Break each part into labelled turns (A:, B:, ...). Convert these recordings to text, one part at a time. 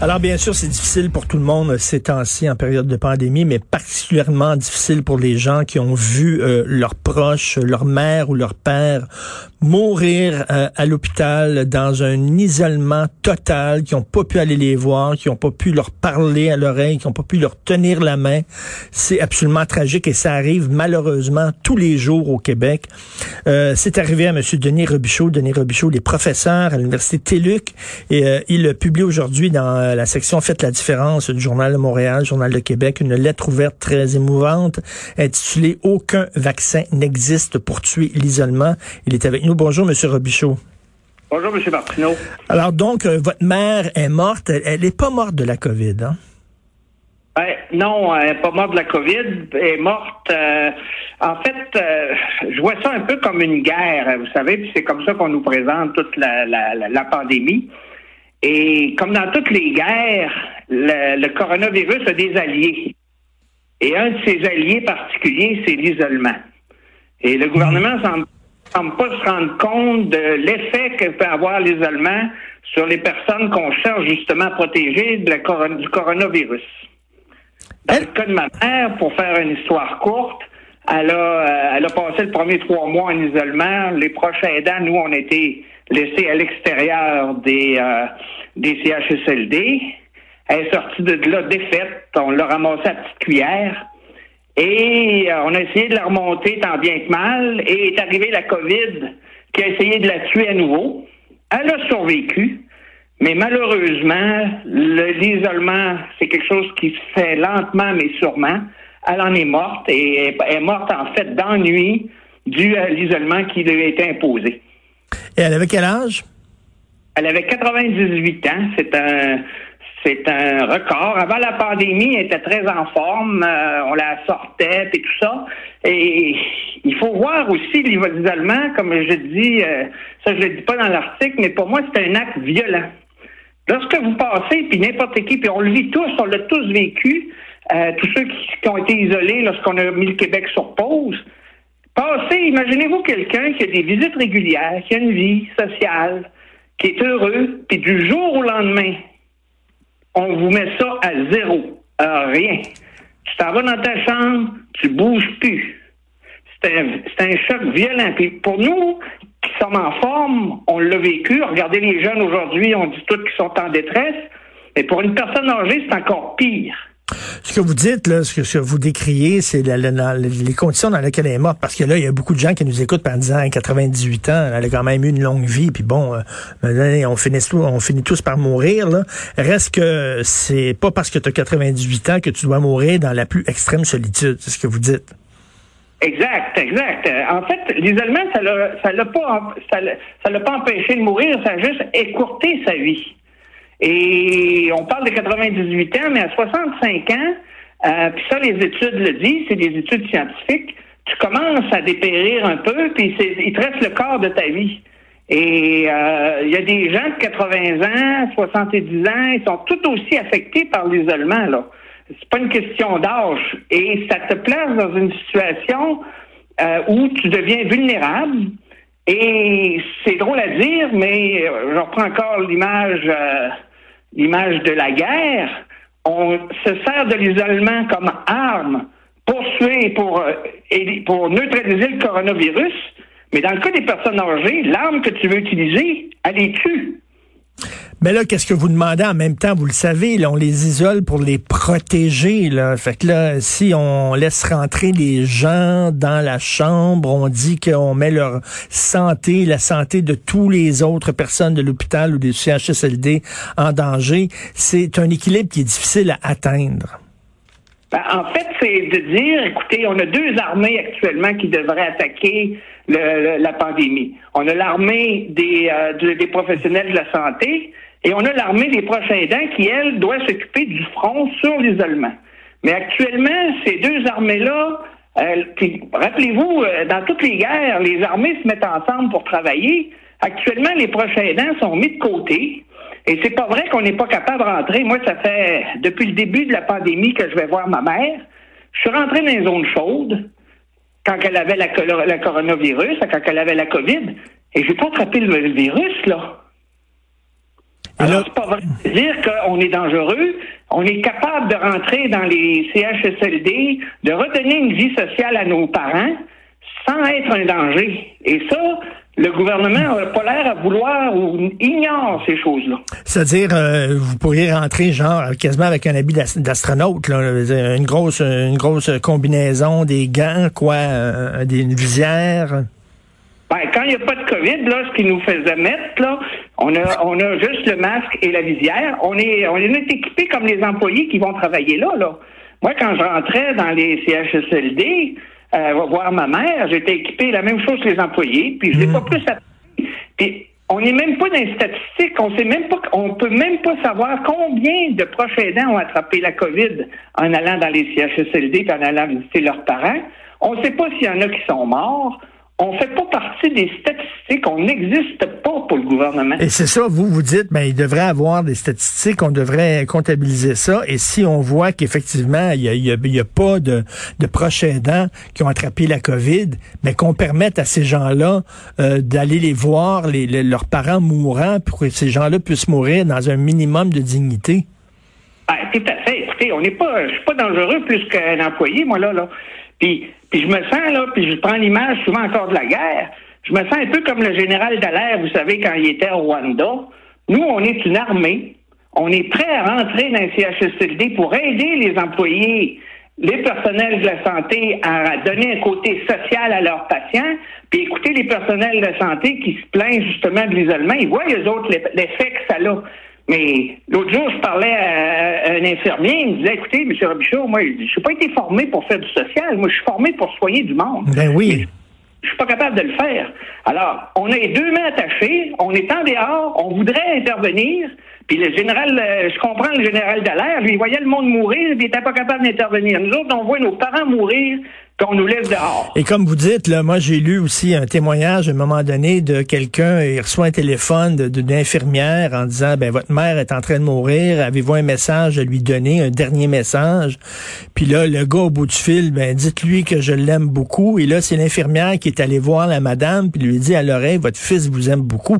A: Alors bien sûr, c'est difficile pour tout le monde ces temps-ci en période de pandémie, mais particulièrement difficile pour les gens qui ont vu euh, leurs proches, leur mère ou leur père mourir euh, à l'hôpital dans un isolement total, qui n'ont pas pu aller les voir, qui n'ont pas pu leur parler à l'oreille, qui n'ont pas pu leur tenir la main. C'est absolument tragique et ça arrive malheureusement tous les jours au Québec. Euh, c'est arrivé à M. Denis Robichaud. Denis Robichaud, il est professeur à l'Université TÉLUC et euh, il publie aujourd'hui dans la section Faites la différence du Journal de Montréal, Journal de Québec, une lettre ouverte très émouvante intitulée Aucun vaccin n'existe pour tuer l'isolement. Il est avec nous Bonjour, M. Robichaud.
B: Bonjour, M. Martineau.
A: Alors, donc, euh, votre mère est morte. Elle n'est pas morte de la COVID, hein?
B: Ben, non, elle n'est pas morte de la COVID. Elle est morte. Euh, en fait, euh, je vois ça un peu comme une guerre, vous savez, puis c'est comme ça qu'on nous présente toute la, pandémie. Et comme dans toutes les guerres, le, coronavirus a des alliés. Et un de ses alliés particuliers, c'est l'isolement. Et le gouvernement semble semble pas se rendre compte de l'effet que peut avoir l'isolement sur les personnes qu'on cherche justement à protéger de la du coronavirus. Dans le cas de ma mère, pour faire une histoire courte, elle a, euh, elle a passé le premier trois mois en isolement. Les proches aidants, nous, on a été laissés à l'extérieur des, euh, des CHSLD. Elle est sortie de là défaite. On l'a ramassée à petite cuillère. Et euh, on a essayé de la remonter tant bien que mal. Et est arrivée la COVID qui a essayé de la tuer à nouveau. Elle a survécu. Mais malheureusement, l'isolement, c'est quelque chose qui se fait lentement mais sûrement. Elle en est morte et est morte en fait d'ennui dû à l'isolement qui lui a été imposé.
A: Et elle avait quel âge?
B: Elle avait 98 ans. C'est un, c'est un record. Avant la pandémie, elle était très en forme. Euh, on la sortait et tout ça. Et il faut voir aussi l'isolement, comme je dis, euh, ça je le dis pas dans l'article, mais pour moi, c'est un acte violent. Lorsque vous passez, puis n'importe qui, puis on le vit tous, on l'a tous vécu, euh, tous ceux qui, ont été isolés lorsqu'on a mis le Québec sur pause, passez, imaginez-vous quelqu'un qui a des visites régulières, qui a une vie sociale, qui est heureux, puis du jour au lendemain, on vous met ça à zéro, à rien. Tu t'en vas dans ta chambre, tu bouges plus. C'est un, un, choc violent. Puis pour nous, qui sommes en forme, on l'a vécu. Regardez les jeunes aujourd'hui, on dit tous qu'ils sont en détresse. Mais pour une personne âgée, c'est encore pire.
A: Ce que vous dites, là, ce que, vous décriez, c'est les conditions dans lesquelles elle est morte. Parce que là, il y a beaucoup de gens qui nous écoutent en disant 98 ans, elle a quand même eu une longue vie, puis bon, euh, on, finit on finit tous par mourir. Là. Reste que c'est pas parce que tu as 98 ans que tu dois mourir dans la plus extrême solitude, c'est ce que vous dites.
B: Exact, exact. En fait, l'isolement, ça l'a, l'a pas, ça l'a pas empêché de mourir, ça a juste écourté sa vie. Et on parle de 98 ans, mais à 65 ans, euh, puis ça, les études le disent, c'est des études scientifiques, tu commences à dépérir un peu, puis il te reste le corps de ta vie. Et euh, il y a des gens de 80 ans, 70 ans, ils sont tout aussi affectés par l'isolement, là. C'est pas une question d'âge. Et ça te place dans une situation euh, où tu deviens vulnérable. Et c'est drôle à dire, mais je reprends encore l'image l'image de la guerre, on se sert de l'isolement comme arme pour pour, euh, pour neutraliser le coronavirus. Mais dans le cas des personnes âgées, l'arme que tu veux utiliser, elle est tue.
A: Mais là, qu'est-ce que vous demandez? En même temps? Vous le savez, là, on les isole pour les protéger. Là. Fait que là, si on laisse rentrer les gens dans la chambre, on dit qu'on met leur santé, la santé de tous les autres personnes de l'hôpital ou des CHSLD en danger, c'est un équilibre qui est difficile à atteindre.
B: Ben, en fait, c'est de dire, écoutez, on a deux armées actuellement qui devraient attaquer la pandémie. On a l'armée des, euh, des professionnels de la santé et on a l'armée des proches aidants qui, elle, doit s'occuper du front sur l'isolement. Mais actuellement, ces deux armées-là, euh, rappelez-vous, euh, dans toutes les guerres, les armées se mettent ensemble pour travailler. Actuellement, les proches aidants sont mis de côté. Et c'est pas vrai qu'on n'est pas capable de rentrer. Moi, ça fait depuis le début de la pandémie que je vais voir ma mère. Je suis rentré dans une zone chaude quand elle avait la, la coronavirus, quand elle avait la COVID, et j'ai pas attrapé le, virus, là. Alors, c'est pas vrai de dire qu'on est dangereux. On est capable de rentrer dans les CHSLD, de redonner une vie sociale à nos parents sans être un danger. Et ça, le gouvernement n'a pas l'air à vouloir ou ignore ces choses-là.
A: C'est-à-dire, euh, vous pourriez rentrer genre quasiment avec un habit d'astronaute, une grosse, une grosse combinaison, des gants, quoi, euh, des, une visière.
B: Ben, quand il n'y a pas de COVID, là, ce qu'ils nous faisait mettre, là, on a, on a juste le masque et la visière. On est, on est équipés comme les employés qui vont travailler là, là. Moi, quand je rentrais dans les CHSLD, euh, voir ma mère, j'étais équipé la même chose que les employés, puis je n'ai pas mhm. plus appris. Puis on n'est même pas dans les statistiques, on sait même pas, on peut même pas savoir combien de proches aidants ont attrapé la COVID en allant dans les CHSLD et en allant visiter leurs parents. On ne sait pas s'il y en a qui sont morts on fait pas partie des statistiques, on n'existe pas pour le gouvernement.
A: Et c'est ça, vous vous dites, ben il devrait avoir des statistiques, on devrait comptabiliser ça. Et si on voit qu'effectivement il y a, pas de, de proches aidants qui ont attrapé la COVID, mais qu'on permette à ces gens-là euh, d'aller les voir, les, leurs parents mourants, pour que ces gens-là puissent mourir dans un minimum de dignité.
B: Ah, tout à fait. Écoutez, on n'est pas, je suis pas dangereux plus qu'un employé, moi là, là. Puis, puis je me sens, là, puis je prends l'image souvent encore de la guerre, je me sens un peu comme le général Dallaire, vous savez, quand il était au Rwanda. Nous, on est une armée. On est prêt à rentrer dans le CHSLD pour aider les employés, les personnels de la santé à donner un côté social à leurs patients, puis écouter les personnels de santé qui se plaignent justement de l'isolement. Ils voient, les autres, l'effet que ça a. Mais l'autre jour, je parlais à un infirmier, il me disait, écoutez, M. Robichaud, moi, je n'ai pas été formé pour faire du social, moi, je suis formé pour soigner du monde.
A: Ben oui.
B: Je suis pas capable de le faire. Alors, on a les deux mains attachées, on est en dehors, on voudrait intervenir, puis le général, euh, je comprends le général Dallaire, lui, il voyait le monde mourir, il n'était pas capable d'intervenir. Nous autres, on voit nos parents mourir, qu'on nous laisse dehors.
A: Et comme vous dites, là, moi j'ai lu aussi un témoignage à un moment donné de quelqu'un, il reçoit un téléphone d'une infirmière en disant ben votre mère est en train de mourir, avez-vous un message à lui donner, un dernier message? Puis là le gars au bout du fil, ben dites-lui que je l'aime beaucoup. Et là c'est l'infirmière qui est allée voir la madame puis lui dit à l'oreille votre fils vous aime beaucoup.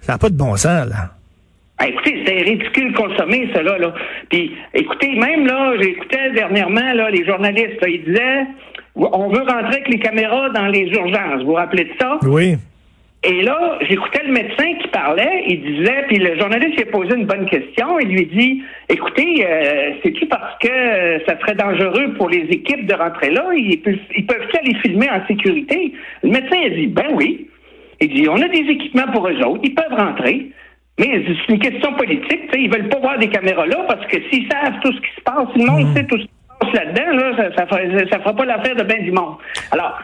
A: Ça n'a pas de bon sens là.
B: Ah, écoutez, c'est ridicule consommer cela là. Puis écoutez, même là, j'écoutais dernièrement là les journalistes, ils disaient on veut rentrer avec les caméras dans les urgences. Vous vous rappelez de ça?
A: Oui.
B: Et là, j'écoutais le médecin qui parlait, il disait, puis le journaliste lui a posé une bonne question, il lui dit, écoutez, euh, c'est-tu parce que euh, ça serait dangereux pour les équipes de rentrer là? Ils, ils peuvent aller filmer en sécurité? Le médecin a dit, ben oui. Il dit, on a des équipements pour eux autres, ils peuvent rentrer. Mais c'est une question politique, ils veulent pas voir des caméras là parce que s'ils savent tout ce qui se passe, le monde mhm. sait tout ce qui là-dedans, là, ça, ça, fera, fera pas l'affaire de bien du monde. Alors,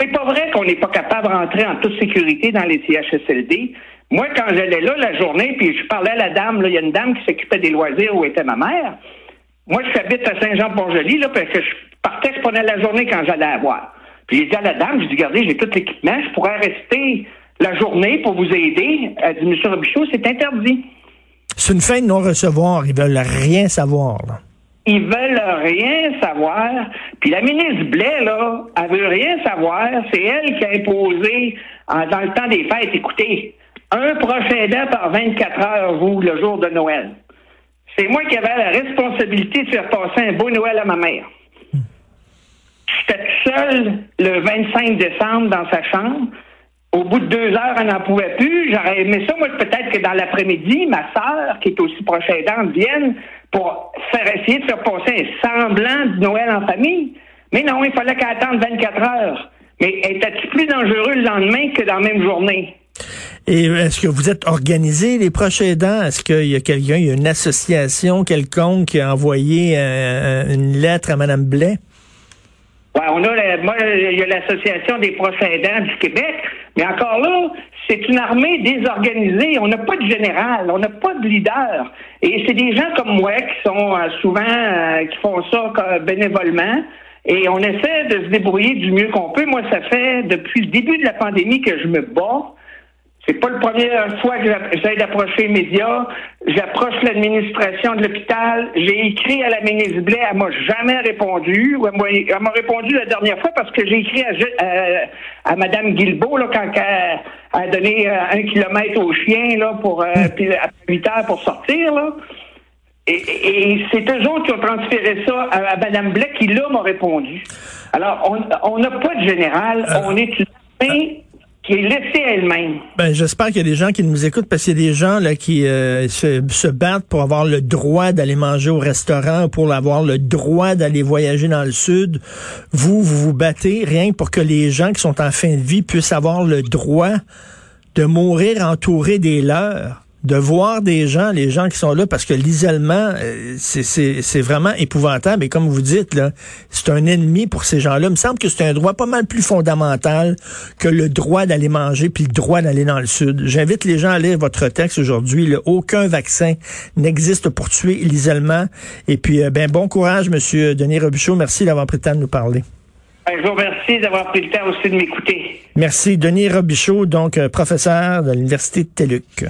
B: c'est pas vrai qu'on n'est pas capable de rentrer en toute sécurité dans les CHSLD. Moi, quand j'allais là la journée, puis je parlais à la dame, il y a une dame qui s'occupait des loisirs où était ma mère. Moi, je habite à Saint-Jean-Port-Joli, là, parce que je partais, je prenais la journée quand j'allais à voir. Puis j'ai dit à la dame, je dis, regardez, j'ai tout l'équipement, je pourrais rester la journée pour vous aider. Elle dit, Monsieur Robichaud, c'est interdit.
A: C'est une fin de non-recevoir. Ils veulent rien savoir. Là.
B: Ils veulent rien savoir. Puis la ministre Blais, là, elle veut rien savoir. C'est elle qui a imposé, dans le temps des fêtes, écoutez, un prochain aidant par 24 heures, vous, le jour de Noël. C'est moi qui avais la responsabilité de faire passer un beau Noël à ma mère. J'étais seule le 25 décembre dans sa chambre. Au bout de deux heures, elle n'en pouvait plus. J'aurais aimé ça, moi, peut-être que dans l'après-midi, ma sœur, qui est aussi proche aidante, vienne pour faire essayer de faire passer un semblant de Noël en famille. Mais non, il fallait qu'elle attende 24 heures. Mais était-tu plus dangereux le lendemain que dans la même journée?
A: Et est-ce que vous êtes organisé les prochains aidants? Est-ce qu'il y a quelqu'un, il y a une association quelconque qui a envoyé euh, une lettre à Mme Blais?
B: Ouais, on a, moi, il y a l'association des proches aidants du Québec, mais encore là, c'est une armée désorganisée. On n'a pas de général, on n'a pas de leader. Et c'est des gens comme moi qui sont euh, souvent, euh, qui font ça bénévolement. Et on essaie de se débrouiller du mieux qu'on peut. Moi, ça fait depuis le début de la pandémie que je me bats. C'est pas la première fois que j'essaie d'approcher les médias. J'approche l'administration de l'hôpital. J'ai écrit à la ministre Blais. Elle m'a jamais répondu. Elle m'a répondu la dernière fois parce que j'ai écrit à, à, Mme Guilbeault là, quand elle a donné euh, un kilomètre au chien là, pour euh, puis à 8 heures pour sortir. Là. Et, c'est eux autres qui ont transféré ça à, Mme Blais qui, là, m'a répondu. Alors, on n'a pas de général. Euh, on est une
A: Ben, j'espère qu'il y a des gens qui nous écoutent parce qu'il y des gens là qui euh, se, se, battent pour avoir le droit d'aller manger au restaurant, pour avoir le droit d'aller voyager dans le sud. Vous, vous vous battez rien pour que les gens qui sont en fin de vie puissent avoir le droit de mourir entourés des leurs de voir des gens, les gens qui sont là, parce que l'isolement, euh, c'est vraiment épouvantable. Et comme vous dites, là, c'est un ennemi pour ces gens-là. Il me semble que c'est un droit pas mal plus fondamental que le droit d'aller manger puis le droit d'aller dans le sud. J'invite les gens à lire votre texte aujourd'hui. Aucun vaccin n'existe pour tuer l'isolement. Et puis, euh, ben bon courage, Monsieur Denis Robichaud. Merci d'avoir pris le temps de nous parler.
B: Je vous remercie d'avoir pris le temps aussi de m'écouter.
A: Merci. Denis Robichaud, donc euh, professeur de l'Université de TELUC.